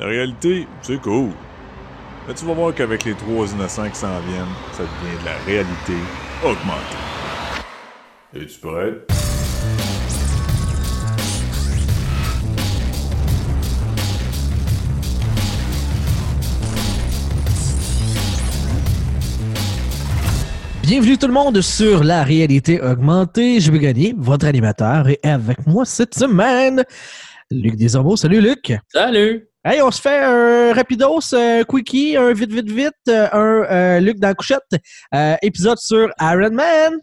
La réalité, c'est cool. Mais tu vas voir qu'avec les trois innocents qui s'en viennent, ça devient de la réalité augmentée. Es-tu prêt? Bienvenue tout le monde sur la réalité augmentée. Je vais gagner votre animateur et avec moi cette semaine, Luc Desormeaux. Salut Luc. Salut. Hey, on se fait un rapidos, un quickie, un vite vite vite, un euh, Luc dans la couchette, euh, épisode sur Iron Man.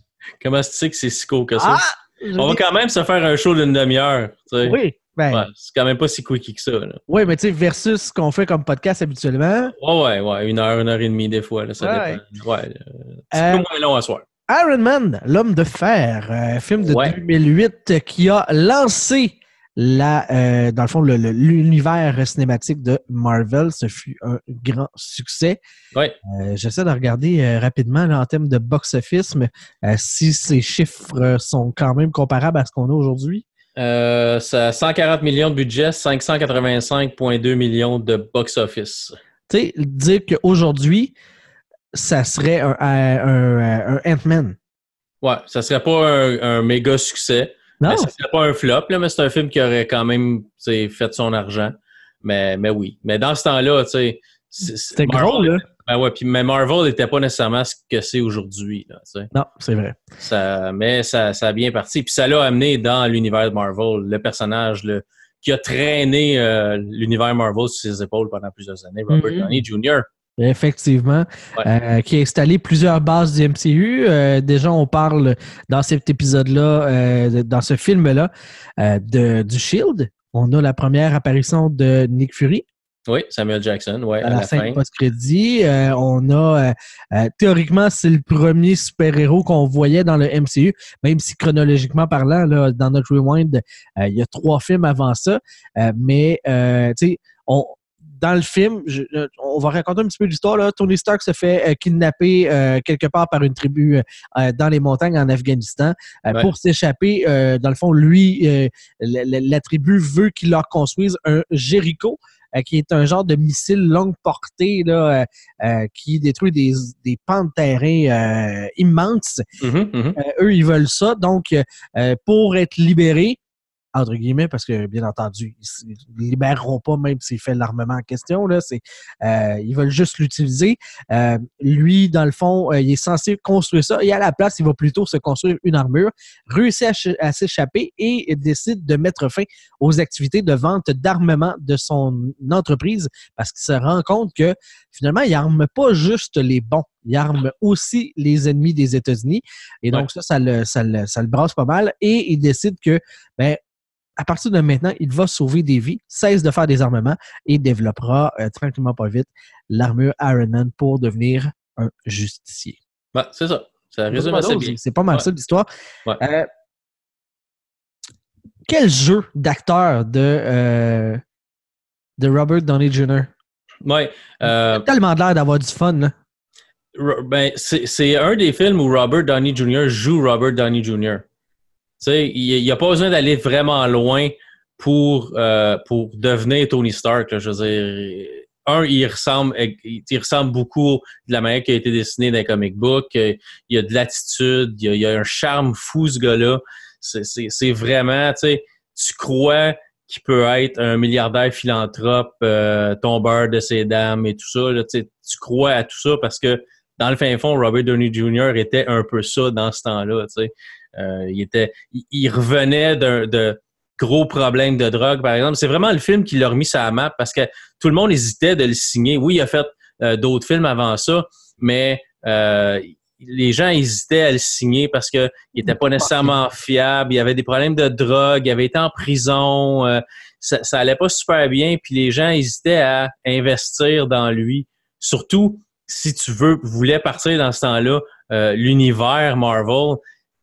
Comment tu sais que c'est si cool que ça? Ah! On va quand même se faire un show d'une demi-heure. tu sais. Oui, ben, Ouais, c'est quand même pas si quickie que ça. Là. oui, mais tu sais, versus ce qu'on fait comme podcast habituellement. Ouais, ouais, ouais. Une heure, une heure et demie des fois. Là, ça Ouais. dépend. Ouais. euh, C'est Euh, peu moins long à soir. Iron Man, l'homme de fer, un film de Ouais. 2008 qui a lancé la, euh, dans le fond, l'univers cinématique de Marvel. Ce fut un grand succès. Ouais. Euh, J'essaie de regarder euh, rapidement là, en termes de box-office, mais si ces chiffres sont quand même comparables à ce qu'on a aujourd'hui. Euh, ça a 140 millions de budget, 585,2 millions de box-office. Tu sais, dire qu'aujourd'hui, ça serait un, un, un- un Ant-Man. Ouais, ça serait pas un, un méga succès. Non? Ça serait pas un flop, là, mais c'est un film qui aurait quand même fait son argent. Mais, mais oui. Mais dans ce temps-là, tu sais. c'est- c'est- C'était Marvel gros, là. Ben ouais, puis mais Marvel n'était pas nécessairement ce que c'est aujourd'hui. Non, c'est vrai. Ça, mais ça, ça a bien parti. Puis ça l'a amené dans l'univers de Marvel, le personnage le, qui a traîné euh, l'univers Marvel sur ses épaules pendant plusieurs années, Robert Mhm. Downey Jr. Effectivement, Ouais. euh, qui a installé plusieurs bases du MCU. Euh, déjà, on parle dans cet épisode-là, euh, dans ce film-là, de, du Shield. On a la première apparition de Nick Fury Oui, Samuel Jackson, ouais, à à, la, la fin. post-crédit. On a, théoriquement, c'est le premier super-héros qu'on voyait dans le MCU, même si chronologiquement parlant, là, dans notre rewind, il y a trois films avant ça. Mais, tu sais, on dans le film, je- je- on va raconter un petit peu l'histoire. Tony Stark se fait euh, kidnapper euh, quelque part par une tribu euh, dans les montagnes en Afghanistan euh, Ouais. pour s'échapper. euh, dans le fond, lui, euh, la, la- la tribu veut qu'il leur construise un Jericho, euh, qui est un genre de missile longue portée là, euh, euh, qui détruit des, des pans de terrain euh, immenses. Mhm, mhm. Euh, eux, ils veulent ça. Donc, euh, pour être libérés, entre guillemets, parce que bien entendu, ils ne libéreront pas même s'il fait l'armement en question. Là, c'est, euh, ils veulent juste l'utiliser. Euh, lui, dans le fond, euh, il est censé construire ça et à la place, il va plutôt se construire une armure, à, ch- à s'échapper et décide de mettre fin aux activités de vente d'armement de son entreprise parce qu'il se rend compte que finalement, il arme pas juste les bons, il arme aussi les ennemis des États-Unis. Et donc, ça, ça le, ça, le, ça le brasse pas mal. Et il décide que, ben, à partir de maintenant, il va sauver des vies, cesse de faire des armements et développera euh, tranquillement pas vite l'armure Iron Man pour devenir un justicier. Ouais, c'est ça. Ça résume assez bien. C'est pas mal Ouais. ça l'histoire. Ouais. Euh, quel jeu d'acteur de, euh, de Robert Downey Jr. Ouais. euh, Il a tellement l'air d'avoir du fun. Là. Ben, c'est c'est un des films où Robert Downey Jr. joue Robert Downey Jr. Sais, il n'y a pas besoin d'aller vraiment loin pour, euh, pour devenir Tony Stark. là. je veux dire, un, il ressemble, il, ressemble beaucoup de la manière qui a été dessiné dans les comic books. Il y a de l'attitude, il y a, un charme fou, ce gars-là. C'est vraiment, tu sais, tu crois qu'il peut être un milliardaire philanthrope, euh, tombeur de ses dames et tout ça. Là, tu sais, tu crois à tout ça parce que dans le fin fond, Robert Downey Jr. était un peu ça dans ce temps-là. tu sais. Euh, il, était, il, revenait de gros problèmes de drogue, par exemple. C'est vraiment le film qui l'a remis sur la map parce que tout le monde hésitait de le signer. Oui, il a fait euh, d'autres films avant ça, mais euh, les gens hésitaient à le signer parce qu'il n'était pas nécessairement fiable. Il avait des problèmes de drogue, il avait été en prison. ça, ça allait pas super bien, puis les gens hésitaient à investir dans lui. Surtout si tu veux, voulais partir dans ce temps-là, l'univers Marvel,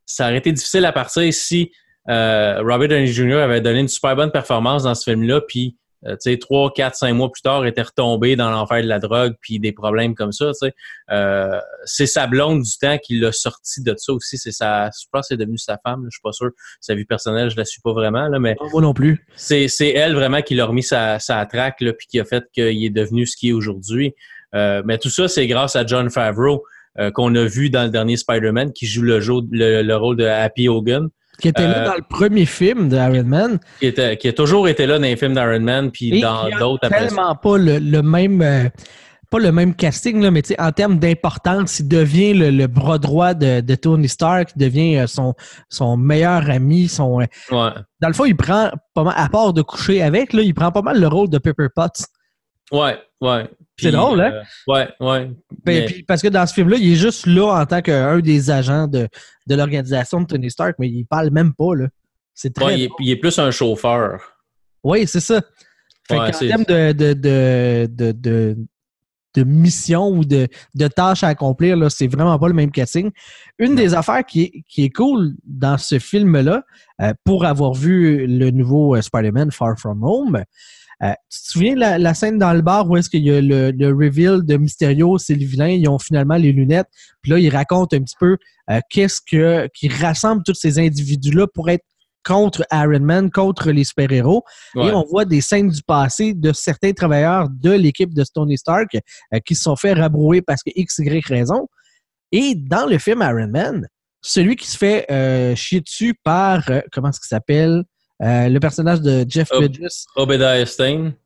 ça aurait été difficile à partir si euh, Robert Downey Jr. avait donné une super bonne performance dans ce film-là, puis euh, tu sais, trois, quatre, cinq mois plus tard, était retombé dans l'enfer de la drogue, puis des problèmes comme ça, tu sais. Euh, c'est sa blonde du temps qui l'a sorti de ça aussi. C'est sa, je pense que c'est devenu sa femme, là, je suis pas sûr. Sa vie personnelle, je la suis pas vraiment, là, mais Moi non plus. c'est, c'est elle vraiment qui l'a remis sa, sa traque, là, puis qui a fait qu'il est devenu ce qu'il est aujourd'hui. Euh, mais tout ça, c'est grâce à John Favreau, euh, qu'on a vu dans le dernier Spider-Man, qui joue le, jeu- le, le rôle de Happy Hogan, Qui était là Euh, dans le premier film d'Iron Man. qui, était, qui a toujours été là dans les films d'Iron Man, puis Et dans d'autres après tellement pas le, le même euh, pas le même casting là, mais en termes d'importance, il devient le, le bras droit de, de Tony Stark, il devient son, son meilleur ami, son Ouais. dans le fond, il prend pas mal, à part de coucher avec, là, il prend pas mal le rôle de Pepper Potts. Ouais, ouais. C'est drôle, hein? euh, ouais, ouais. Ben, Mais- puis parce que dans ce film-là, il est juste là en tant qu'un des agents de, de l'organisation de Tony Stark, mais il parle même pas, là. C'est très. ouais, il, est, il est plus un chauffeur. Oui, c'est ça. Fait Ouais, c'est- termes de, de, de, de, mission ou de, de tâches à accomplir, là, c'est vraiment pas le même casting. Une des affaires qui est, qui est cool dans ce film-là, euh, pour avoir vu le nouveau euh, Spider-Man Far From Home, euh, tu te souviens la, la scène dans le bar où est-ce qu'il y a le, le reveal de Mysterio, c'est le vilain, ils ont finalement les lunettes, puis là, ils racontent un petit peu euh, qu'est-ce que qui rassemble tous ces individus-là pour être contre Iron Man, contre les super-héros. Ouais. Et on voit des scènes du passé de certains travailleurs de l'équipe de Tony Stark euh, qui se sont fait rabrouer parce que X, Y raison. Et dans le film Iron Man, celui qui se fait euh, chier dessus par, euh, comment est-ce qu'il s'appelle? Euh, le personnage de Jeff Oh. Bridges. Obadiah.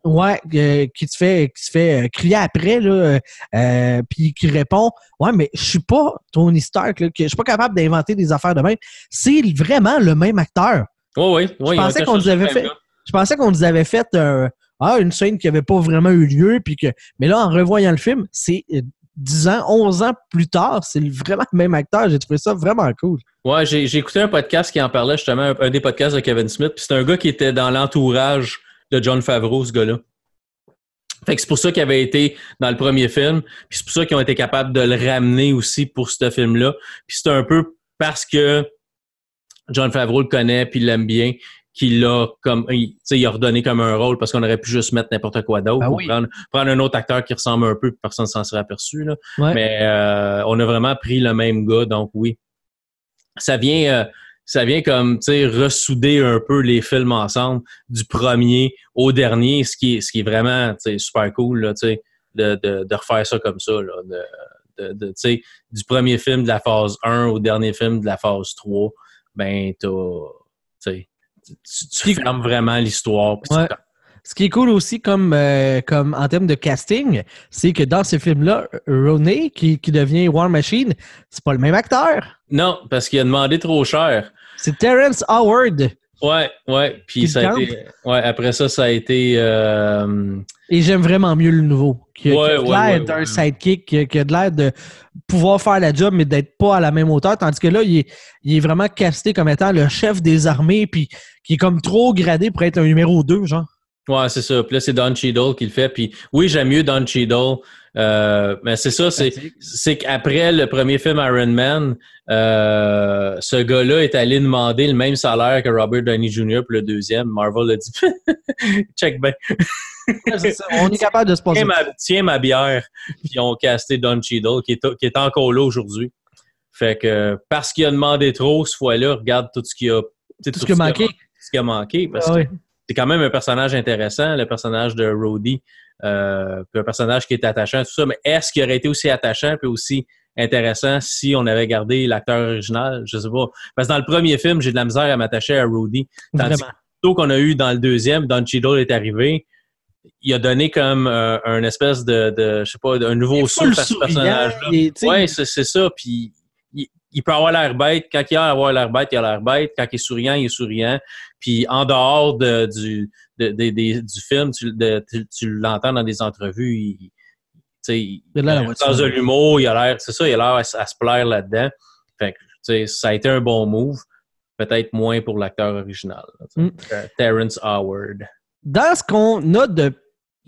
Ouais, euh, qui se fait, qui se fait euh, crier après, là, euh, euh, puis qui répond Ouais, mais je suis pas Tony Stark, là, que je suis pas capable d'inventer des affaires de même. C'est vraiment le même acteur. Ouais, ouais, ouais. ils ont pensais qu'on nous avait fait-. Je pensais qu'on nous avait fait euh, ah, une scène qui avait pas vraiment eu lieu, puis que. Mais là, en revoyant le film, c'est euh, 10 ans, 11 ans plus tard, c'est vraiment le même acteur. J'ai trouvé ça vraiment cool. Ouais, j'ai écouté un podcast qui en parlait justement, un, un des podcasts de Kevin Smith. Puis c'est un gars qui était dans l'entourage de John Favreau, ce gars-là. Fait que c'est pour ça qu'il avait été dans le premier film. Puis c'est pour ça qu'ils ont été capables de le ramener aussi pour ce film-là. Puis c'est un peu parce que John Favreau le connaît puis l'aime bien qu'il l'a comme il, a redonné comme un rôle parce qu'on aurait pu juste mettre n'importe quoi d'autre Ben ou oui. prendre, prendre un autre acteur qui ressemble un peu personne s'en serait aperçu là. Ouais. Mais euh, on a vraiment pris le même gars, donc oui. Ça vient, euh, ça vient comme, tu sais, ressouder un peu les films ensemble, du premier au dernier, ce qui est, ce qui est vraiment, super cool, là, de, de, de refaire ça comme ça, là, de, de, de, tu sais, du premier film de la phase 1 au dernier film de la phase 3, ben, t'as, tu tu, fermes vraiment l'histoire. Ouais. Ce qui est cool aussi comme, euh, comme en termes de casting, c'est que dans ce film-là, Roney, qui, qui devient War Machine, c'est pas le même acteur. Non, parce qu'il a demandé trop cher. C'est Terrence Howard. Ouais, ouais. Puis ça a été. Ouais, après ça, ça a été. euh, Et j'aime vraiment mieux le nouveau. Qui, Ouais, a de ouais, l'air d'un sidekick, qui, a- qui a de l'air de pouvoir faire la job, mais d'être pas à la même hauteur. Tandis que là, il est, il est vraiment casté comme étant le chef des armées, puis qui est comme trop gradé pour être un numéro 2, genre. Ouais, c'est ça. Puis là, c'est Don Cheadle qui le fait. Puis oui, j'aime mieux Don Cheadle. Euh, mais c'est ça, c'est, qu'après le premier film Iron Man, euh, ce gars-là est allé demander le même salaire que Robert Downey Jr. pour le deuxième. Marvel a dit check ben, ça. On est capable de se passer. tiens ma, tiens ma bière. Puis ils ont casté Don Cheadle qui est, qui est encore là aujourd'hui. Fait que parce qu'il a demandé trop ce fois-là, regarde tout ce qu'il a, Tout ce qui a manqué. ce qui a manqué. Parce Ah que. C'est quand même un personnage intéressant, le personnage de Rhodey, euh, puis un personnage qui est attachant, tout ça. Mais est-ce qu'il aurait été aussi attachant puis aussi intéressant si on avait gardé l'acteur original? Je sais pas. Parce que dans le premier film, j'ai de la misère à m'attacher à Rhodey. Tandis. Plutôt qu'on a eu dans le deuxième, Don Cheadle est arrivé, il a donné comme euh, un espèce de, de, je sais pas, un nouveau souffle à ce personnage-là. c'est c'est ça. Puis il, peut avoir l'air bête. Quand il a avoir l'air bête, il a l'air bête. Quand il est souriant, il est souriant. Puis en dehors de, du, de- de- des- du film, tu, de- tu, tu l'entends dans des entrevues. Il, il, Il a sens de l'humour. Il a l'air, c'est ça, il a l'air à, se plaire là-dedans. Fait que, ça a été un bon move. Peut-être moins pour l'acteur original. là. Mm. Terrence Howard. dans ce qu'on a de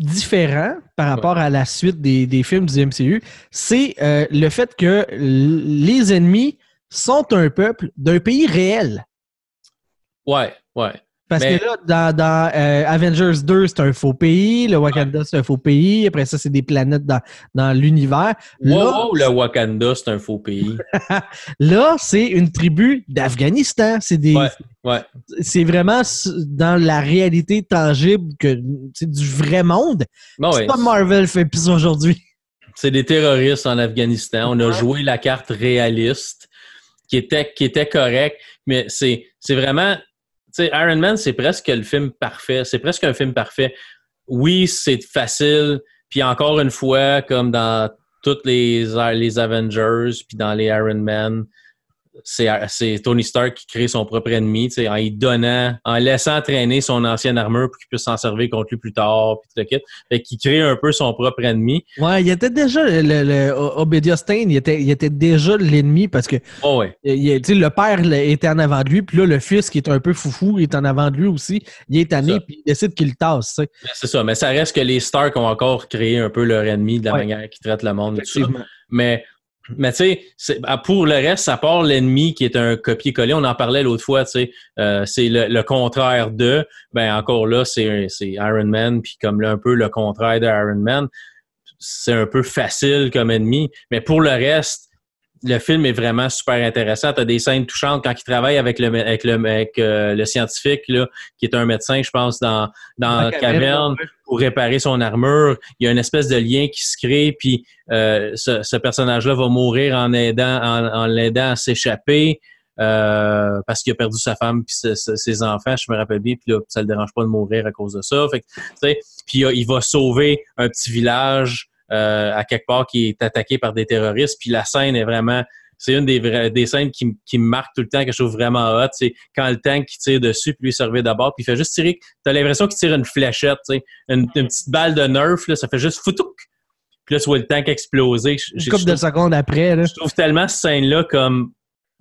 différent par rapport à la suite des, des films du MCU, c'est euh, le fait que les ennemis sont un peuple d'un pays réel. Ouais, ouais. Parce Mais- que là, dans, dans euh, Avengers 2, c'est un faux pays. Le Wakanda, c'est un faux pays. Après ça, c'est des planètes dans, dans l'univers. Wow, Là, wow, le Wakanda, c'est un faux pays. là c'est une tribu d'Afghanistan. C'est des, Ouais, ouais. c'est vraiment dans la réalité tangible que c'est du vrai monde. Bon, c'est pas Marvel fait plus aujourd'hui. c'est des terroristes en Afghanistan. On a joué la carte réaliste qui était, qui était correcte, mais c'est vraiment. Sais, Iron Man, c'est presque le film parfait. C'est presque un film parfait. Oui, c'est facile. Puis encore une fois, comme dans toutes les, les Avengers, puis dans les Iron Man, c'est c'est Tony Stark qui crée son propre ennemi, tu sais, en lui donnant, en laissant traîner son ancienne armure pour qu'il puisse s'en servir contre lui plus tard, puis tout le kit. Fait qu'il crée un peu son propre ennemi. Ouais, il était déjà le, le, Obadiah il était, il était déjà l'ennemi parce que Oh ouais. il- tu sais, le père là, était en avant de lui, puis là, le fils qui est un peu foufou est en avant de lui aussi. Il est tanné, puis il décide qu'il le tasse. Mais C'est ça, mais ça reste que les Stark ont encore créé un peu leur ennemi de la Ouais. manière qu'ils traitent le monde. et tout ça. Effectivement. Mais, mais tu sais, ah, pour le reste, ça part l'ennemi qui est un copier-coller. On en parlait l'autre fois, tu sais, euh, c'est le, contraire de. Ben encore là, c'est c'est Iron Man, puis comme là, un peu le contraire de Iron Man. C'est un peu facile comme ennemi. Mais pour le reste, le film est vraiment super intéressant. Tu as des scènes touchantes quand il travaille avec le, avec le, avec, euh, le scientifique, là, qui est un médecin, je pense, dans, dans La caverne, pour réparer son armure. Il y a une espèce de lien qui se crée, puis euh, ce, ce personnage-là va mourir en aidant, en, en l'aidant à s'échapper. euh, parce qu'il a perdu sa femme puis ses, ses- enfants, je me rappelle bien, puis là, ça le dérange pas de mourir à cause de ça. Fait que, puis euh, il va sauver un petit village euh, à quelque part qui est attaqué par des terroristes, puis la scène est vraiment c'est une des, scènes qui, me marque tout le temps, que je trouve vraiment hot. C'est quand le tank qui tire dessus, puis lui servir d'abord, puis il fait juste tirer. T'as l'impression qu'il tire une fléchette, une, une petite balle de nerf, là, ça fait juste foutouk. Puis là, tu vois le tank exploser. Une couple de trouve- secondes après, là. je trouve tellement cette scène-là comme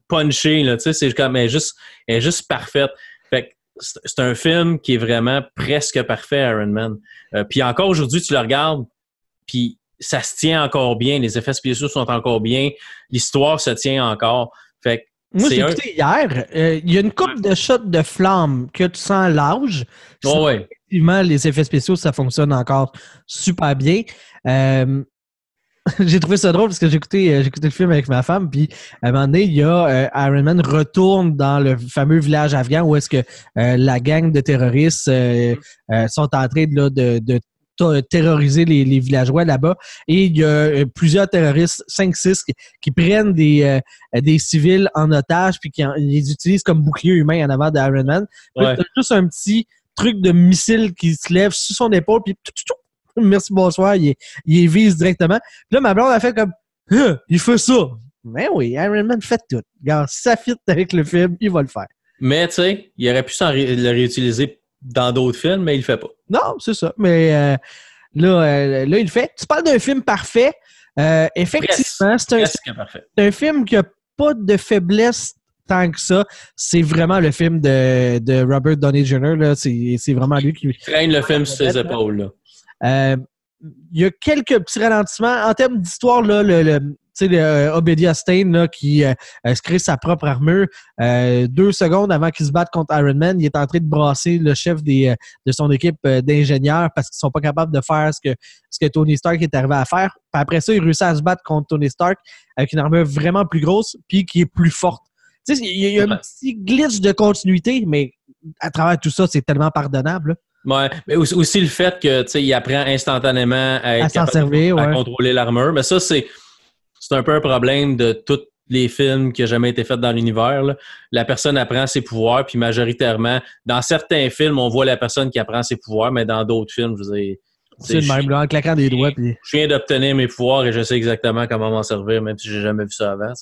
punchée, là, tu sais, c'est comme, elle est juste, elle est juste parfaite. Fait que c'est c'est un film qui est vraiment presque parfait, Iron Man. Euh, puis encore aujourd'hui, tu le regardes, puis ça se tient encore bien, les effets spéciaux sont encore bien, l'histoire se tient encore. Fait que Moi, j'ai un- écouté hier. euh, Il y a une coupe de shots de flammes que tu sens l'âge. Oh ouais. Effectivement, les effets spéciaux, ça fonctionne encore super bien. Euh, j'ai trouvé ça drôle parce que j'ai écouté, euh, écouté le film avec ma femme, puis à un moment donné, il y a Iron Man retourne dans le fameux village afghan où est-ce que la gang de terroristes sont en train de, là, de, terroriser les, les villageois là-bas. Et il y a euh, plusieurs terroristes, 5-6, qui, qui prennent des, euh, des civils en otage puis qui en- les utilisent comme bouclier humain en avant d'Iron Man. Puis Ouais. t'as juste un petit truc de missile qui se lève sur son épaule, puis tout, tout, tout, merci, bonsoir, il, il vise directement. Puis là, ma blonde a fait comme il fait ça. Mais oui, Iron Man fait tout. Regarde, si ça fit avec le film, il va le faire. Mais tu sais, il aurait pu s'en ré- le réutiliser dans d'autres films, mais il le fait pas. Non, c'est ça. Mais euh, là, euh, là, il le fait. Tu parles d'un film parfait. Euh, effectivement, c'est un, un film qui n'a pas de faiblesse tant que ça. C'est vraiment le film de, de Robert Downey Jr. C'est vraiment lui qui, Il traîne le film sur ses épaules. Là. Il y a quelques petits ralentissements. En termes d'histoire, là, le, le- tu sais, euh, là, qui euh, euh, se crée sa propre armure, euh, deux secondes avant qu'il se batte contre Iron Man, il est en train de brasser le chef des, de son équipe d'ingénieurs parce qu'ils sont pas capables de faire ce que, ce que Tony Stark est arrivé à faire. Puis après ça, il réussit à se battre contre Tony Stark avec une armure vraiment plus grosse puis qui est plus forte. Tu sais, il y a, un petit glitch de continuité, mais à travers tout ça, c'est tellement pardonnable. là. Ouais, mais aussi, le fait que il apprend instantanément à, être À s'en capable servir, de- à ouais. contrôler l'armure. Mais ça, c'est c'est un peu un problème de tous les films qui ont jamais été faits dans l'univers. La personne apprend ses pouvoirs, puis majoritairement, dans certains films, on voit la personne qui apprend ses pouvoirs, mais dans d'autres films, je veux dire, C'est le même, là, en claquant des doigts. Puis... je viens d'obtenir mes pouvoirs et je sais exactement comment m'en servir, même si j'ai jamais vu ça avant.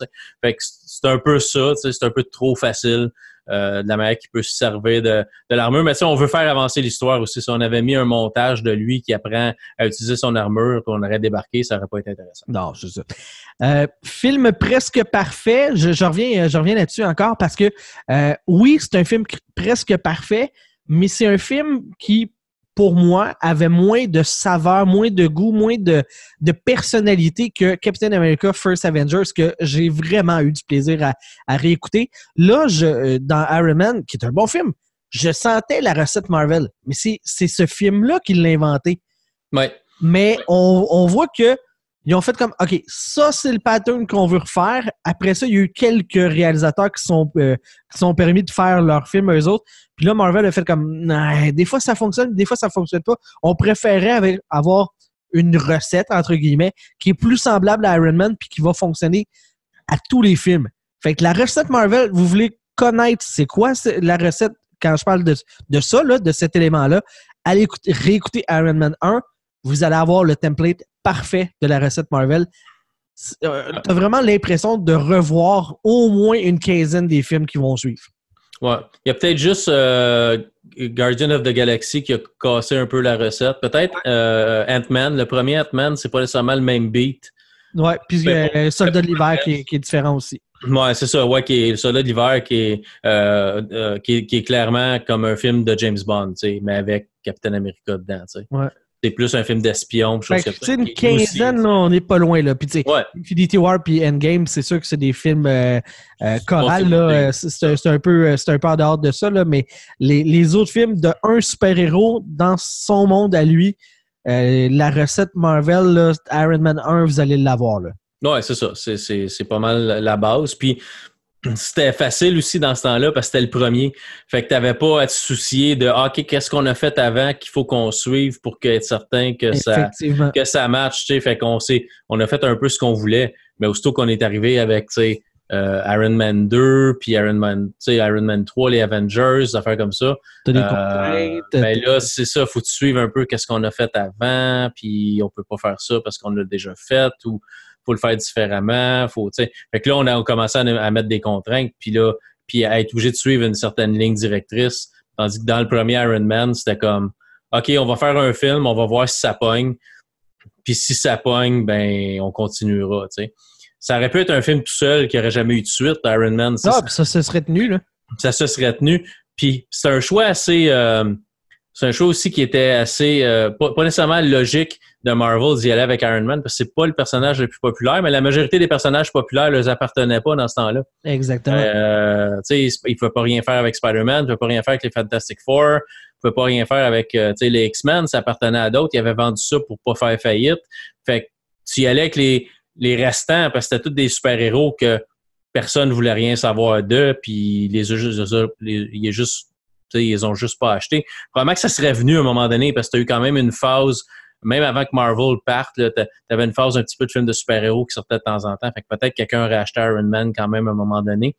Fait que c'est un peu ça, c'est un peu trop facile euh, de la manière qu'il peut se servir de, de l'armure. Mais sais, on veut faire avancer l'histoire aussi. Si on avait mis un montage de lui qui apprend à utiliser son armure, qu'on aurait débarqué, ça aurait pas été intéressant. Non, c'est ça. Euh, film presque parfait. Je, je reviens, je reviens là-dessus encore parce que euh, oui, c'est un film presque parfait, mais c'est un film qui, pour moi, avait moins de saveur, moins de goût, moins de, de personnalité que Captain America First Avengers, que j'ai vraiment eu du plaisir à, à réécouter. Là, je, euh, dans Iron Man, qui est un bon film, je sentais la recette Marvel. Mais c'est c'est ce film-là qui l'a inventé. Ouais. Mais on, on voit que ils ont fait comme OK, ça c'est le pattern qu'on veut refaire. Après ça, il y a eu quelques réalisateurs qui sont euh, qui sont permis de faire leur film eux autres. Puis là, Marvel a fait comme des fois ça fonctionne, des fois ça fonctionne pas. On préférait avoir une recette entre guillemets qui est plus semblable à Iron Man puis qui va fonctionner à tous les films. Fait que la recette Marvel, vous voulez connaître c'est quoi la recette quand je parle de, de ça, là, de cet élément-là, allez écouter- réécouter Iron Man 1, vous allez avoir le template parfait de la recette Marvel. Euh, T'as vraiment l'impression de revoir au moins une quinzaine des films qui vont suivre. Ouais. Il y a peut-être juste euh, Guardian of the Galaxy qui a cassé un peu la recette. Peut-être euh, Ant-Man. Le premier Ant-Man, c'est pas nécessairement le même beat. Ouais, puis euh, Soldat de l'hiver qui, est- qui est différent aussi. Ouais, c'est ça. Ouais, qui est le soldat d'hiver qui est, euh, qui, est, qui est clairement comme un film de James Bond, tu mais avec Captain America dedans, tu sais. Ouais. C'est plus un film d'espion, tu sais, une quinzaine, là, on n'est pas loin. Là. Puis, Ouais. Infinity War puis Endgame, c'est sûr que c'est des films euh, euh, chorales. Bon, là. c'est- Euh, C'est un, peu, euh, un peu en dehors de ça, là, mais les, les autres films de un super-héros dans son monde à lui, euh, la recette Marvel, là, Iron Man 1, vous allez l'avoir. Ouais, c'est ça. C'est pas mal la base. Puis c'était facile aussi dans ce temps-là parce que c'était le premier. Fait que t'avais pas à te soucier de ah, OK, qu'est-ce qu'on a fait avant qu'il faut qu'on suive pour être certain que ça, que ça match, tu sais. Fait qu'on on a fait un peu ce qu'on voulait. Mais aussitôt qu'on est arrivé avec, tu euh, Iron Man 2, puis Iron Man, tu Iron Man 3, les Avengers, des affaires comme ça. T'as des Euh, ben là, c'est ça, faut te suivre un peu qu'est-ce qu'on a fait avant, puis on peut pas faire ça parce qu'on l'a déjà fait, ou faut le faire différemment, faut, tu sais. Fait que là, on a commencé à, à mettre des contraintes, puis là, puis à être obligé de suivre une certaine ligne directrice, tandis que dans le premier Iron Man, c'était comme, OK, on va faire un film, on va voir si ça pogne, puis si ça pogne, ben, on continuera, tu sais. Ça aurait pu être un film tout seul qui aurait jamais eu de suite, Iron Man. Ah, puis ça se serait tenu. Là. ça se serait tenu. Puis c'est un choix assez. euh, c'est un choix aussi qui était assez. euh, pas, pas nécessairement logique de Marvel d'y aller avec Iron Man, parce que c'est pas le personnage le plus populaire, mais la majorité des personnages populaires ne les appartenaient pas dans ce temps-là. Exactement. Euh, tu sais, il ne pouvait pas rien faire avec Spider-Man, il ne pouvait pas rien faire avec les Fantastic Four, il ne pouvait pas rien faire avec euh, les X-Men, ça appartenait à d'autres. Il avait vendu ça pour pas faire faillite. Fait que tu y allais avec les, les restants, parce que c'était tous des super-héros que personne ne voulait rien savoir d'eux, puis les, les, il est juste, ils les ont juste pas achetés. Probablement que ça serait venu à un moment donné, parce que tu as eu quand même une phase, même avant que Marvel parte, tu avais une phase un petit peu de films de super-héros qui sortaient de temps en temps. Fait que peut-être quelqu'un aurait acheté Iron Man quand même à un moment donné.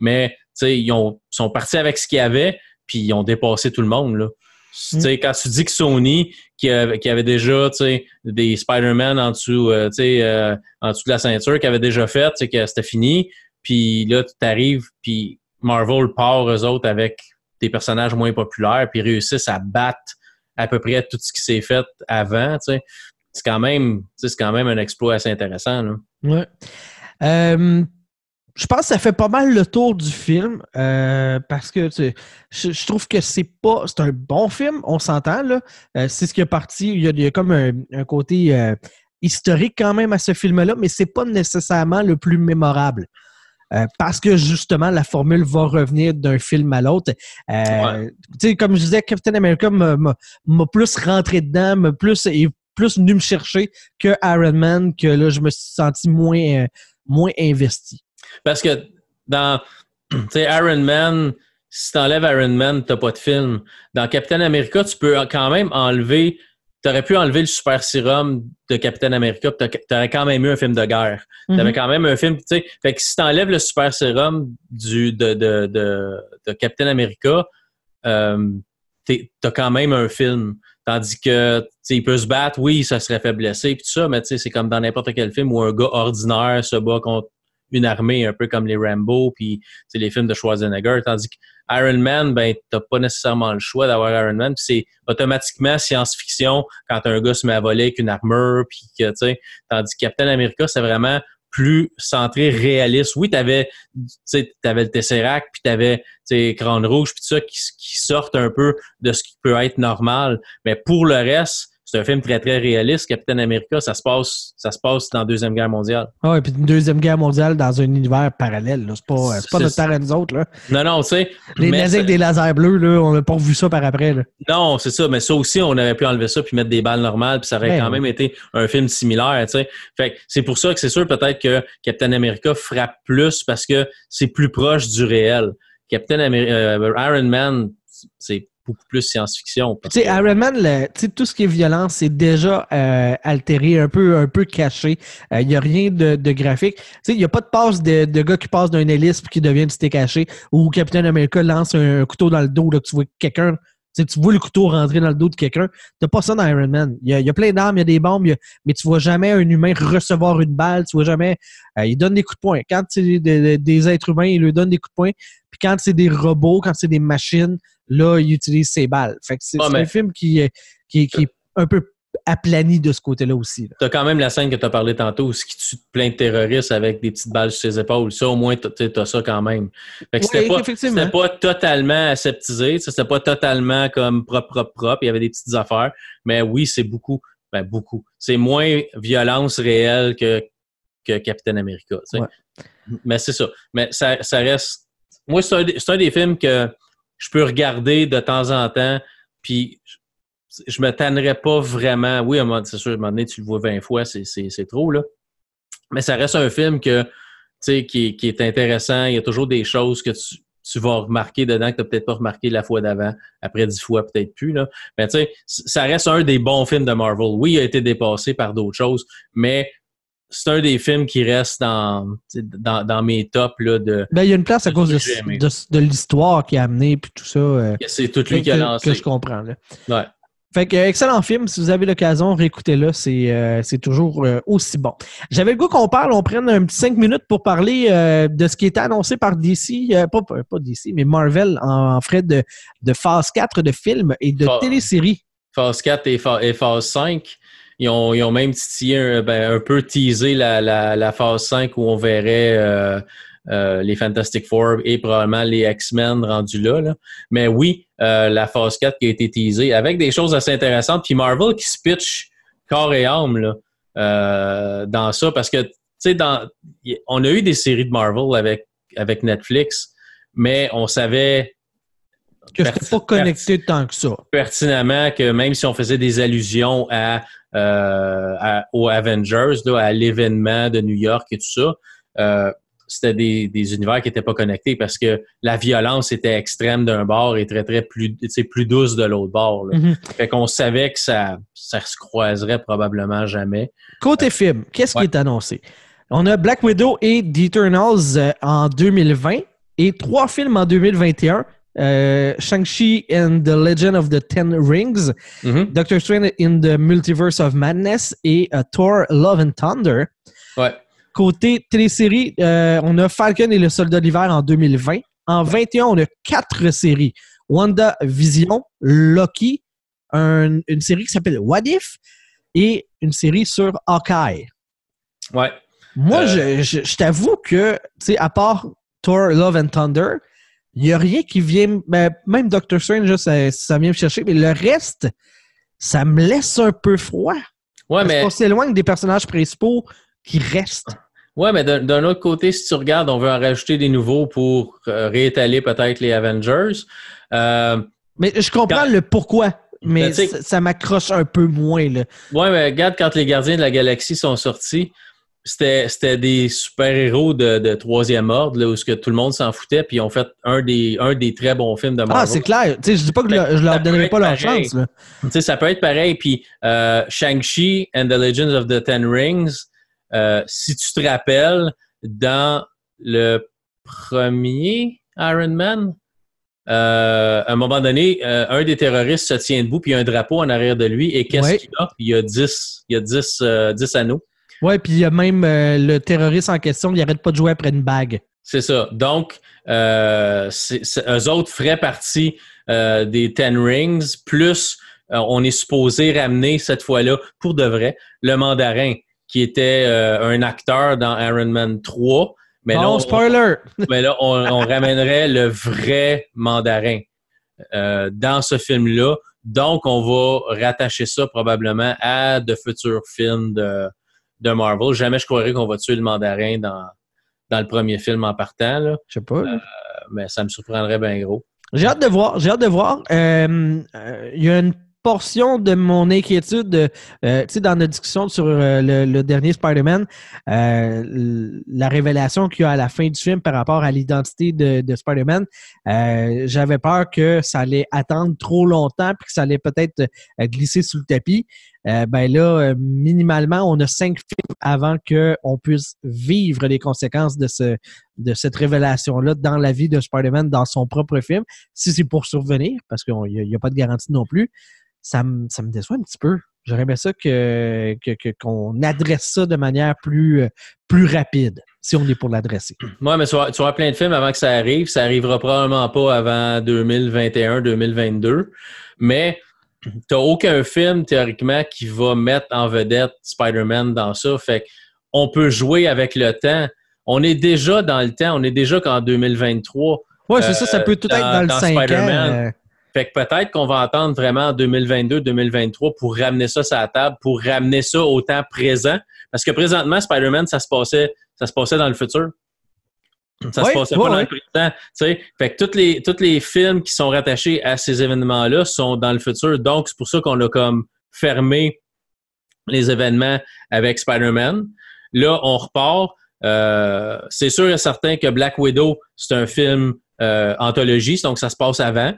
Mais, ils ont, sont partis avec ce qu'il y avait, puis ils ont dépassé tout le monde, là. Sais, quand tu dis que Sony, qui avait, qui avait déjà, des Spider-Man en dessous, euh, euh, en dessous de la ceinture, qui avait déjà fait, que c'était fini, puis là, tu t'arrives, puis Marvel part, eux autres, avec des personnages moins populaires, puis réussissent à battre à peu près tout ce qui s'est fait avant. C'est quand même, quand même un exploit assez intéressant, là. Ouais. Euh, je pense que ça fait pas mal le tour du film euh, parce que je, trouve que c'est pas c'est un bon film, on s'entend. Euh, c'est ce qui est parti. Il y a, il y a comme un, un côté euh, historique quand même à ce film-là, mais c'est pas nécessairement le plus mémorable. Euh, parce que justement, la formule va revenir d'un film à l'autre. Euh, Tu comme je disais, Captain America m'a plus rentré dedans, m'a plus, est plus venu me chercher que Iron Man, que là, je me suis senti moins, euh, moins investi. Parce que dans tu Iron Man, si t'enlèves Iron Man, t'as pas de film. Dans Captain America, tu peux quand même enlever. T'aurais pu enlever le super sérum de Captain America, puis t'as- t'aurais quand même eu un film de guerre. T'avais quand même un film, tu sais. Fait que si t'enlèves le super sérum du, de, de, de, de Captain America, euh, t'as quand même un film. Tandis que, tu sais, il peut se battre, oui, ça serait fait blesser, puis tout ça, mais tu sais, c'est comme dans n'importe quel film où un gars ordinaire se bat contre une armée, un peu comme les Rambo, puis tu les films de Schwarzenegger. Tandis que Iron Man, ben, t'as pas nécessairement le choix d'avoir Iron Man, c'est automatiquement science-fiction quand un gars se met à voler avec une armure, puis que, tu sais, tandis que Captain America, c'est vraiment plus centré réaliste. Oui, t'avais, t'avais le Tesseract, puis t'avais, tu sais, Crâne Rouge, puis tout ça, qui sortent un peu de ce qui peut être normal. Mais pour le reste, c'est un film très, très réaliste. Captain America, ça se passe, ça se passe dans la Deuxième Guerre mondiale. Ah, et puis une Deuxième Guerre mondiale dans un univers parallèle. là. C'est pas, c'est pas notre terrain, nous autres. Là. Non, non, tu sais. Les nazis avec des lasers bleus, là, on n'a pas revu ça par après. Là. Non, c'est ça, mais ça aussi, on aurait pu enlever ça puis mettre des balles normales, puis ça aurait Ben quand oui. même été un film similaire, tu sais. Fait que c'est pour ça que c'est sûr peut-être que Captain America frappe plus parce que c'est plus proche du réel. Captain Amer- euh, Iron Man, c'est beaucoup plus science-fiction. Tu sais, Iron Man, le- tout ce qui est violence, c'est déjà euh, altéré, un peu, un peu caché. Il n'y a rien de, de graphique. Tu sais, il n'y a pas de passe de, de gars qui passe d'un hélice puis qui devient du caché ou Captain America lance un, couteau dans le dos, là, que tu vois quelqu'un. Tu vois le couteau rentrer dans le dos de quelqu'un. T'as pas ça dans Iron Man. Il y a, il y a plein d'armes, il y a des bombes, a- mais tu vois jamais un humain recevoir une balle. Tu vois jamais. euh, il donne des coups de poing. Quand c'est des, des- des êtres humains, il leur donne des coups de poing. Puis quand c'est des robots, quand c'est des machines, là, il utilise ses balles. Fait que c'est Ah, un film qui, est- qui, qui est un peu aplani de ce côté-là aussi. là. T'as quand même la scène que tu as parlé tantôt où ce qui tue plein de terroristes avec des petites balles sur ses épaules. Ça, au moins, t'as t'as ça quand même. Fait que c'était Oui, pas, c'était pas totalement aseptisé. C'était pas totalement comme propre, propre, propre. Il y avait des petites affaires. Mais oui, c'est beaucoup. Ben, beaucoup. C'est moins violence réelle que, que Captain America. tu. Ouais. Mais c'est ça. Mais ça, ça reste. Moi, c'est un, des- c'est un des films que je peux regarder de temps en temps. Puis je me tannerais pas vraiment. Oui, à un moment- c'est sûr, à un moment donné, tu le vois 20 fois, c'est, trop, là. Mais ça reste un film que, qui, qui est intéressant. Il y a toujours des choses que tu, tu vas remarquer dedans que tu n'as peut-être pas remarqué la fois d'avant. Après dix fois, peut-être plus, là. Mais tu sais, ça reste un des bons films de Marvel. Oui, il a été dépassé par d'autres choses, mais c'est un des films qui reste dans, dans, dans mes tops, là, de. Ben, il y a une place à cause de, l'histoire qui a amené puis tout ça. euh, C'est tout lui qui a lancé. que je comprends. Là. Ouais. Fait que, excellent film. Si vous avez l'occasion, réécoutez-le. C'est euh, c'est toujours euh, aussi bon. J'avais le goût qu'on parle. On prenne un petit cinq minutes pour parler euh, de ce qui était annoncé par DC, pas, pas DC, mais Marvel en, en frais de, de phase 4 de films et de Fa- téléséries. phase 4 et, et phase 5. Ils ont, ils ont même titillé un, ben, un peu teasé la, la, la phase 5 où on verrait euh, euh, les Fantastic Four et probablement les X-Men rendus là, là. Mais oui, euh, la phase 4 qui a été teasée avec des choses assez intéressantes. Puis Marvel qui se pitch corps et âme là, euh, dans ça parce que, tu sais, dans, on a eu des séries de Marvel avec, avec Netflix, mais on savait Que c'était pas connecté tant que ça. pertinemment que même si on faisait des allusions à, à- aux Avengers, là, à l'événement de New York et tout ça, euh, c'était des, des univers qui n'étaient pas connectés parce que la violence était extrême d'un bord et très, très plus, plus douce de l'autre bord. là. Mhm. Fait qu'on savait que ça, ça se croiserait probablement jamais. Côté film, qu'est-ce Ouais. qui est annoncé? On a Black Widow et The Eternals euh, en 2020 et trois films en 2021. Euh, Shang-Chi and the Legend of the Ten Rings, Mhm. Doctor Strange in the Multiverse of Madness et euh, Thor Love and Thunder. Ouais. Côté télésérie, euh, on a Falcon et le Soldat d'hiver en 2020. En 21, on a quatre séries. Wanda Vision, Loki, un- une série qui s'appelle What If et une série sur Hawkeye. Ouais. Moi, Euh, je, je- je t'avoue que, tu sais, à part Thor, Love and Thunder, il n'y a rien qui vient. ben, même Doctor Strange, ça, ça vient me chercher, mais le reste, ça me laisse un peu froid. Ouais, parce mais. qu'on s'éloigne des personnages principaux qui restent. Ouais, mais d'un autre côté, si tu regardes, on veut en rajouter des nouveaux pour euh, réétaler peut-être les Avengers. Euh, Mais je comprends Quand- le pourquoi, mais Ben, ça, ça m'accroche un peu moins. Là. Ouais, mais regarde, quand les Gardiens de la Galaxie sont sortis, c'était des super-héros de, de troisième ordre, là, où ce que tout le monde s'en foutait, puis ils ont fait un des, un des très bons films de Marvel. Ah, c'est clair. Tu sais, je dis pas que je leur- je Ça leur peut donnerai être pas leur pareil. chance. Là. Tu sais, ça peut être pareil. Puis euh, Shang-Chi and the Legends of the Ten Rings, euh, si tu te rappelles, dans le premier Iron Man, euh, à un moment donné, euh, un des terroristes se tient debout, puis il y a un drapeau en arrière de lui. Et qu'est-ce Ouais. qu'il a? Il y a 10, il y a 10, euh, 10 anneaux. Ouais, puis il y a même euh, le terroriste en question, il arrête pas de jouer après une bague. C'est ça. Donc, euh, c'est- eux autres feraient partie euh, des Ten Rings, plus euh, on est supposé ramener cette fois-là, pour de vrai, le mandarin, qui était un acteur dans Iron Man 3. Mais là, on, spoiler! mais là, on, on ramènerait le vrai mandarin dans ce film-là. Donc, on va rattacher ça probablement à de futurs films de, de Marvel. Jamais je croirais qu'on va tuer le mandarin dans, dans le premier film en partant. Là. Je sais pas. là. mais ça me surprendrait bien gros. J'ai hâte de voir. J'ai hâte de voir. Euh, euh, Il y a une portion de mon inquiétude, euh, tu sais, dans notre discussion sur euh, le, le dernier Spider-Man, euh, la révélation qu'il y a à la fin du film par rapport à l'identité de, de Spider-Man, euh, j'avais peur que ça allait attendre trop longtemps puis que ça allait peut-être euh, glisser sous le tapis. Euh, ben là, euh, minimalement, on a cinq films avant qu'on puisse vivre les conséquences de ce de cette révélation-là dans la vie de Spider-Man dans son propre film, si c'est pour survenir, parce qu'il n'y a, pas de garantie non plus, ça me, ça me déçoit un petit peu. J'aurais aimé ça que, qu'on adresse ça de manière plus, euh, plus rapide, si on est pour l'adresser. Moi, mais tu vas, tu plein de films avant que ça arrive. Ça arrivera probablement pas avant 2021-2022. Mais tu n'as aucun film, théoriquement, qui va mettre en vedette Spider-Man dans ça. Fait on peut jouer avec le temps. On est déjà dans le temps. On est déjà qu'en 2023. Oui, c'est ça, ça peut tout dans- être dans le dans 5 ans. Spider-Man. euh, Fait que peut-être qu'on va attendre vraiment en 2022-2023 pour ramener ça sur la table, pour ramener ça au temps présent. Parce que présentement, Spider-Man, ça se passait, ça se passait dans le futur. Ça Ouais, se passait ouais, pas dans ouais. le présent. tu sais. Fait que tous les, tous les films qui sont rattachés à ces événements-là sont dans le futur. Donc, c'est pour ça qu'on a comme fermé les événements avec Spider-Man. Là, on repart. Euh, c'est sûr et certain que Black Widow, c'est un film euh, anthologie, donc ça se passe avant.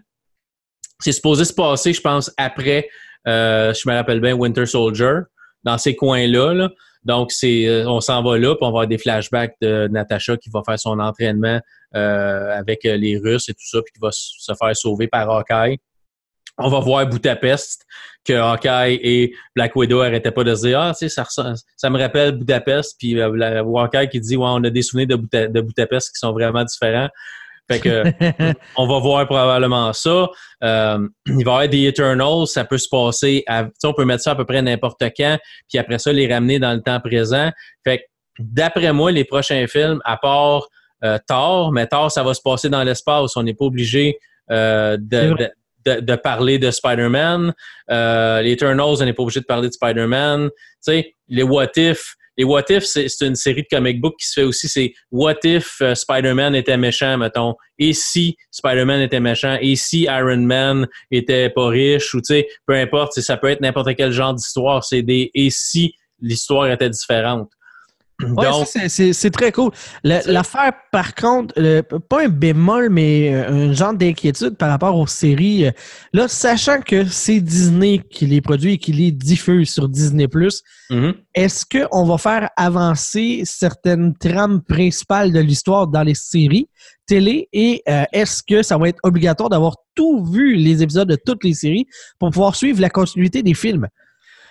C'est supposé se passer, je pense, après, euh, je me rappelle bien, Winter Soldier, dans ces coins-là. là. Donc, c'est, euh, on s'en va là, puis on va avoir des flashbacks de Natasha qui va faire son entraînement euh, avec euh, les Russes et tout ça, puis qui va se faire sauver par Hawkeye. On va voir Budapest, que Hawkeye et Black Widow arrêtaient pas de se dire Ah, tu sais, ça, ça me rappelle Budapest, puis Hawkeye qui dit Ouais, on a des souvenirs de Budapest qui sont vraiment différents. Fait que on va voir probablement ça. Euh, il va y avoir des Eternals, ça peut se passer. À, on peut mettre ça à peu près n'importe quand, puis après ça, les ramener dans le temps présent. Fait que, d'après moi, les prochains films, à part euh, Thor, mais Thor, ça va se passer dans l'espace. On n'est pas obligé euh, de, de- de parler de Spider-Man. Euh, les Eternals, on n'est pas obligé de parler de Spider-Man. Tu sais, les What If. Les What If, c'est une série de comic book qui se fait aussi. C'est What If euh, Spider-Man était méchant, mettons? Et si Spider-Man était méchant? Et si Iron Man était pas riche? Ou tu sais, peu importe, ça peut être n'importe quel genre d'histoire. C'est des et si l'histoire était différente? Ouais, Donc, c'est- très cool. L'affaire, par contre, le- pas un bémol, mais euh, un genre d'inquiétude par rapport aux séries. euh, Là, sachant que c'est Disney qui les produit et qui les diffuse sur Disney+, mhm. est-ce qu'on va faire avancer certaines trames principales de l'histoire dans les séries télé et euh, est-ce que ça va être obligatoire d'avoir tout vu les épisodes de toutes les séries pour pouvoir suivre la continuité des films?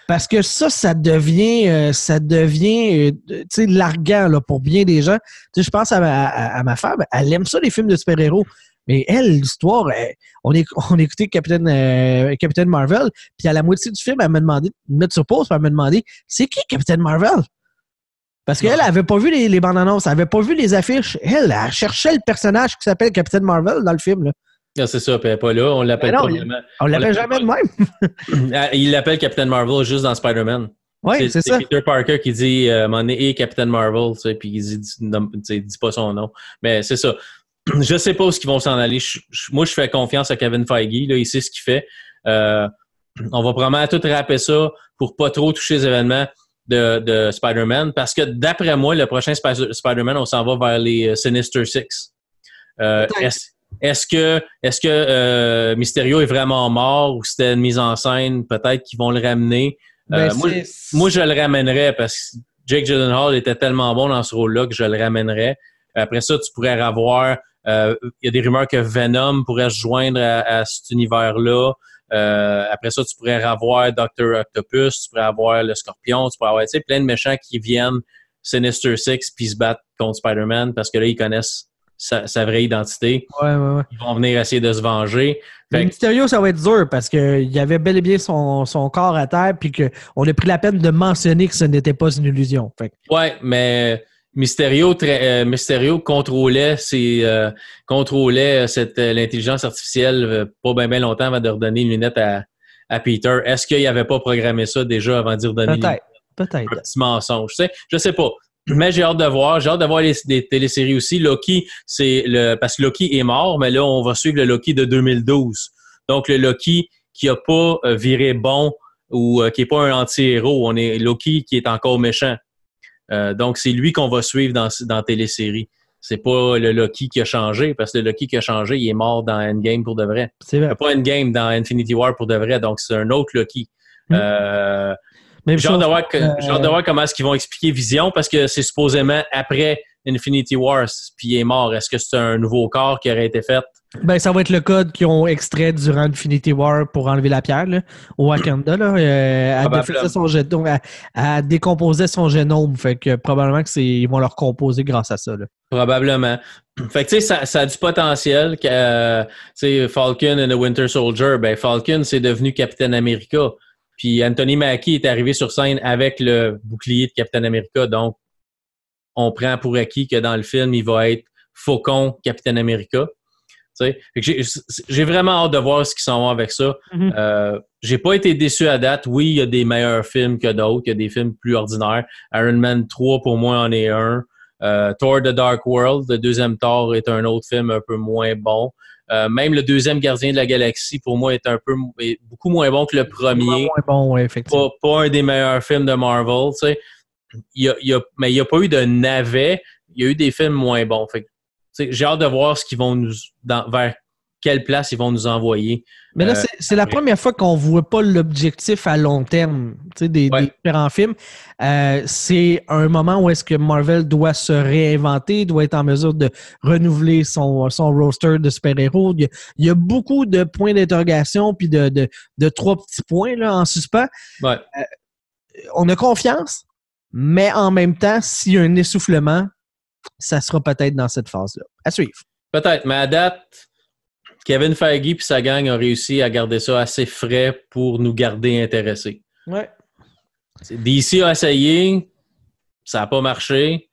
Parce que ça, ça devient, euh, ça devient, euh, tu sais, larguant là, pour bien des gens. Tu sais, je pense à ma, à- à ma femme, elle aime ça les films de super-héros. Mais elle, l'histoire, on, est, on écoutait Captain, euh, Captain Marvel, puis à la moitié du film, elle m'a demandé de mettre sur pause, puis elle m'a demandé c'est qui Captain Marvel? Parce qu'elle avait pas vu les, les bandes annonces, elle avait pas vu les affiches. Elle, elle cherchait le personnage qui s'appelle Captain Marvel dans le film. Là. Ah, c'est ça, puis elle est pas là. On l'appelle non, pas il-. On l'appelle jamais de même. Ah, Il l'appelle Captain Marvel juste dans Spider-Man. Oui, c'est ça. Peter Parker qui dit euh, mon et Captain Marvel, tu sais, puis il dit, dit- nomme- tu sais, dit pas son nom. Mais c'est ça. Je sais pas où ils vont s'en aller. Je- je- moi, je fais confiance à Kevin Feige. Là, il sait ce qu'il fait. Euh, on va probablement tout rapper ça pour pas trop toucher les événements de, de Spider-Man. Parce que d'après moi, le prochain Spi- Spider-Man, on s'en va vers les euh, Sinister Six. Euh, est-ce, est-ce que, est-ce que euh, Mysterio est vraiment mort ou c'était une mise en scène? Peut-être qu'ils vont le ramener? Euh, Ben, moi, moi, je le ramènerais parce que Jake Gyllenhaal était tellement bon dans ce rôle-là que je le ramènerais. Après ça, tu pourrais avoir... euh, Il y a des rumeurs que Venom pourrait se joindre à, à cet univers-là. Euh, après ça, tu pourrais avoir Dr. Octopus, tu pourrais avoir le Scorpion, tu pourrais avoir plein de méchants qui viennent Sinister Six puis se battent contre Spider-Man parce que là, ils connaissent sa, sa vraie identité. Ouais, ouais, ouais. Ils vont venir essayer de se venger. Fait Mysterio, ça va être dur parce qu'il avait bel et bien son, son corps à terre, puis qu'on a pris la peine de mentionner que ce n'était pas une illusion. Fait Ouais, mais Mysterio, euh, Mysterio contrôlait, ses, euh, contrôlait cette, euh, l'intelligence artificielle pas bien longtemps avant de redonner une lunette à, à Peter. Est-ce qu'il n'avait pas programmé ça déjà avant de dire donner Peut-être. un Peut-être. petit mensonge? Tu sais, je sais pas. Mais j'ai hâte de voir. J'ai hâte de voir les, téléséries aussi. Loki, c'est le parce que Loki est mort, mais là, on va suivre le Loki de 2012. Donc, le Loki qui a pas euh, viré bon ou euh, qui est pas un anti-héros. On est Loki qui est encore méchant. Euh, donc, c'est lui qu'on va suivre dans, dans télésérie. C'est pas le Loki qui a changé, parce que le Loki qui a changé, il est mort dans Endgame pour de vrai. C'est vrai. Pas Endgame dans Infinity War pour de vrai, donc c'est un autre Loki. Hmm. Euh, Même chose, de voir, que- euh, de voir comment est-ce qu'ils vont expliquer Vision, parce que c'est supposément après Infinity War, puis il est mort. Est-ce que c'est un nouveau corps qui aurait été fait? Ben, ça va être le code qu'ils ont extrait durant Infinity War pour enlever la pierre là, au Wakanda. Là. Euh, elle, défaisait son génome, elle, elle décomposait son génome. Fait que probablement que c'est, ils vont le recomposer grâce à ça. Là. Probablement. Fait que, tu sais, ça, ça a du potentiel. que, euh, Falcon and the Winter Soldier, ben, Falcon, c'est devenu Captain America. Puis Anthony Mackie est arrivé sur scène avec le bouclier de Captain America. Donc, on prend pour acquis que dans le film, il va être Faucon Captain America. J'ai- vraiment hâte de voir ce qu'ils s'en vont avec ça. Mhm. Euh, j'ai pas été déçu à date. Oui, il y a des meilleurs films que d'autres. Il y a des films plus ordinaires. Iron Man 3, pour moi, en est un. Euh, Thor The Dark World, le deuxième Thor est un autre film un peu moins bon. Euh, même le deuxième Gardien de la Galaxie, pour moi, est un peu est beaucoup moins bon que le premier. Moins bon, ouais, effectivement. Pas, pas un des meilleurs films de Marvel, tu sais. Il y a, il y a- mais il n'y a pas eu de navet. Il y a eu des films moins bons. Fait que, tu sais, j'ai hâte de voir ce qu'ils vont nous dans- vers quelle place ils vont nous envoyer. Mais là, Euh, c'est, la première fois qu'on voit pas l'objectif à long terme des, Ouais. des différents films. Euh, c'est un moment où est-ce que Marvel doit se réinventer, doit être en mesure de renouveler son, son roster de super-héros. Il y, a, il y a beaucoup de points d'interrogation puis de, de, de trois petits points là, en suspens. Ouais. On a confiance, mais en même temps, s'il y a un essoufflement, ça sera peut-être dans cette phase-là. À suivre. Peut-être, mais à date, Kevin Feige et sa gang ont réussi à garder ça assez frais pour nous garder intéressés. Ouais. DC a essayé, ça n'a pas marché.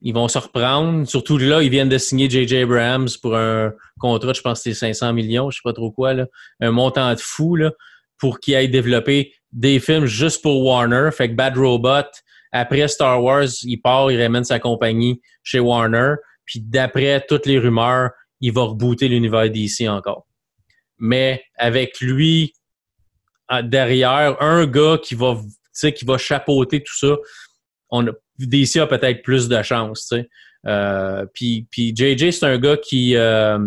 Ils vont se reprendre. Surtout là, ils viennent de signer J.J. Abrams pour un contrat, je pense que c'est 500 millions, je sais pas trop quoi, là. un montant de fou là, pour qu'il aille développer des films juste pour Warner. Fait que Bad Robot, après Star Wars, il part, il ramène sa compagnie chez Warner. Puis d'après toutes les rumeurs, il va rebooter l'univers DC encore. Mais avec lui derrière, un gars qui va, qui va chapeauter tout ça, on a, DC a peut-être plus de chance. Euh, puis, puis JJ, c'est un gars qui. euh,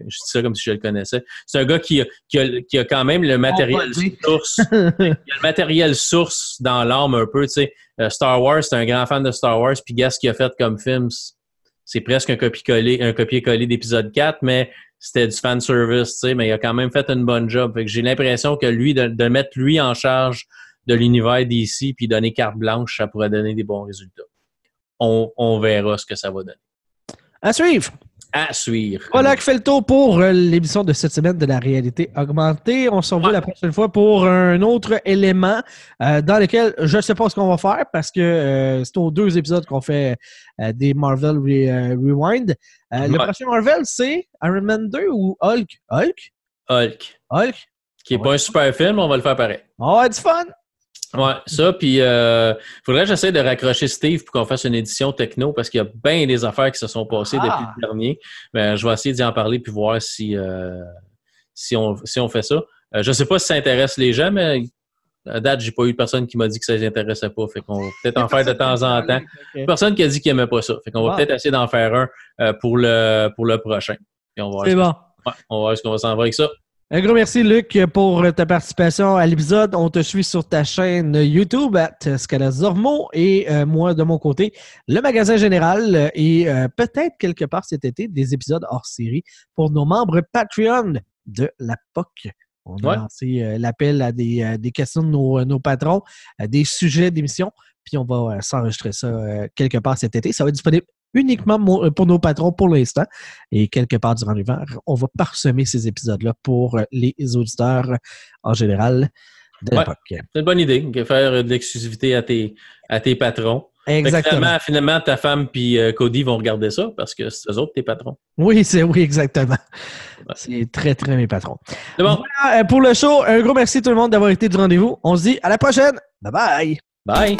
je dis ça comme si je le connaissais. C'est un gars qui, a- qui, a, qui a quand même le matériel source. il a le matériel source dans l'âme un peu. Euh, Star Wars, c'est un grand fan de Star Wars. Puis, gars, ce qu'il a fait comme film, c'est- presque un copier-coller d'épisode 4, mais c'était du fan service, tu sais, mais il a quand même fait une bonne job. J'ai l'impression que lui, de, mettre lui en charge de l'univers d'ici puis donner carte blanche, ça pourrait donner des bons résultats. On verra ce que ça va donner. À suivre. À suivre. Voilà qui fait le tour pour euh, l'émission de cette semaine de la réalité augmentée. On se revoit Ouais. la prochaine fois pour un autre élément euh, dans lequel je ne sais pas ce qu'on va faire parce que euh, c'est aux deux épisodes qu'on fait euh, des Marvel Re- Rewind. Le prochain Marvel, c'est Iron Man 2 ou Hulk? Hulk? Hulk, Hulk? qui est pas un super film, on va le faire pareil. On va du fun! Ouais, ça, puis euh, faudrait que j'essaie de raccrocher Steve pour qu'on fasse une édition techno parce qu'il y a bien des affaires qui se sont passées Ah. depuis le dernier. Mais je vais essayer d'y en parler puis voir si, euh, si, on, si on fait ça. Euh, je sais pas si ça intéresse les gens, mais à date, j'ai pas eu de personne qui m'a dit que ça les intéressait pas. Fait qu'on va peut-être en faire de temps en temps. Personne qui a dit qu'il aimait pas ça. Fait qu'on va peut-être essayer d'en faire un euh, pour, le, pour le prochain. C'est bon. ouais, on va voir ce qu'on va s'en voir avec ça. Un gros merci, Luc, pour ta participation à l'épisode. On te suit sur ta chaîne YouTube, at Scalazormo, et euh, moi, de mon côté, le magasin général et euh, peut-être quelque part cet été, des épisodes hors série pour nos membres Patreon de la POC. On a Ouais. lancé euh, l'appel à des, des questions de nos, nos patrons, à des sujets d'émission, puis on va s'enregistrer ça quelque part cet été. Ça va être disponible uniquement mo- pour nos patrons pour l'instant. Et quelque part durant l'hiver, on va parsemer ces épisodes-là pour euh, les auditeurs euh, en général de Ouais. l'époque. C'est une bonne idée de faire de l'exclusivité à tes, à tes patrons. Exactement. Finalement, finalement, ta femme puis euh, Cody vont regarder ça parce que c'est eux autres tes patrons. Oui, c'est oui, exactement. C'est très, très mes patrons. C'est bon. Voilà, euh, pour le show, un gros merci tout le monde d'avoir été du rendez-vous. On se dit à la prochaine. Bye bye. Bye.